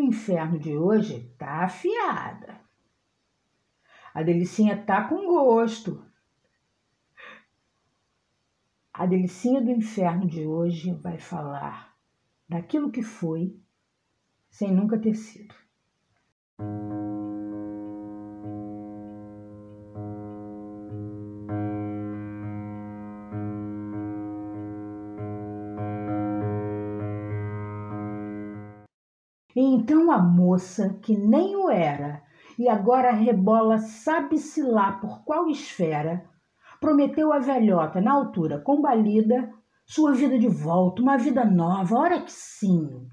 inferno de hoje tá afiada. A delicinha tá com gosto. A delicinha do inferno de hoje vai falar daquilo que foi sem nunca ter sido. Então a moça, que nem o era, e agora rebola sabe-se lá por qual esfera, prometeu à velhota, na altura combalida, sua vida de volta, uma vida nova, ora que sim.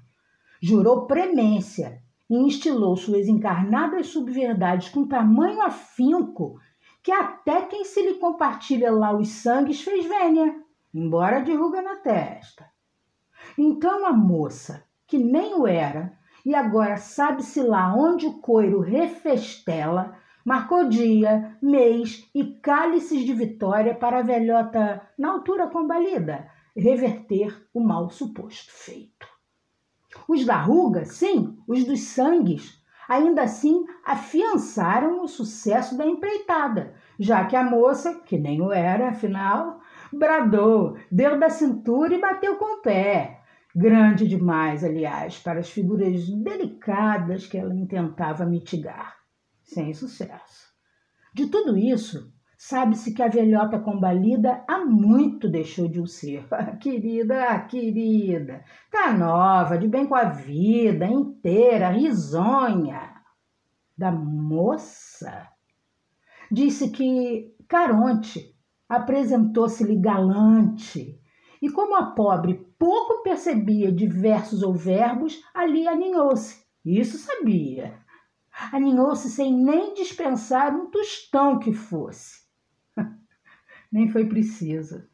Jurou premência e instilou suas encarnadas subverdades com tamanho afinco que até quem se lhe compartilha lá os sangues fez vênia, embora de ruga na testa. Então a moça, que nem o era, e agora sabe-se lá onde o coiro refestela, marcou dia, mês e cálices de vitória para a velhota, na altura combalida, reverter o mal suposto feito. Os da ruga, sim, os dos sangues, ainda assim afiançaram o sucesso da empreitada, já que a moça, que nem o era, afinal, bradou, deu da cintura e bateu com o pé, Grande demais, aliás, para as figuras delicadas que ela intentava mitigar. Sem sucesso. De tudo isso, sabe-se que a velhota combalida há muito deixou de o ser. Ah, querida, ah, querida, tá nova, de bem com a vida, inteira, risonha. Da moça. Disse que Caronte apresentou-se-lhe galante e como a pobre pouco percebia de versos ou verbos, ali aninhou-se. Isso sabia. Aninhou-se sem nem dispensar um tostão que fosse. nem foi preciso.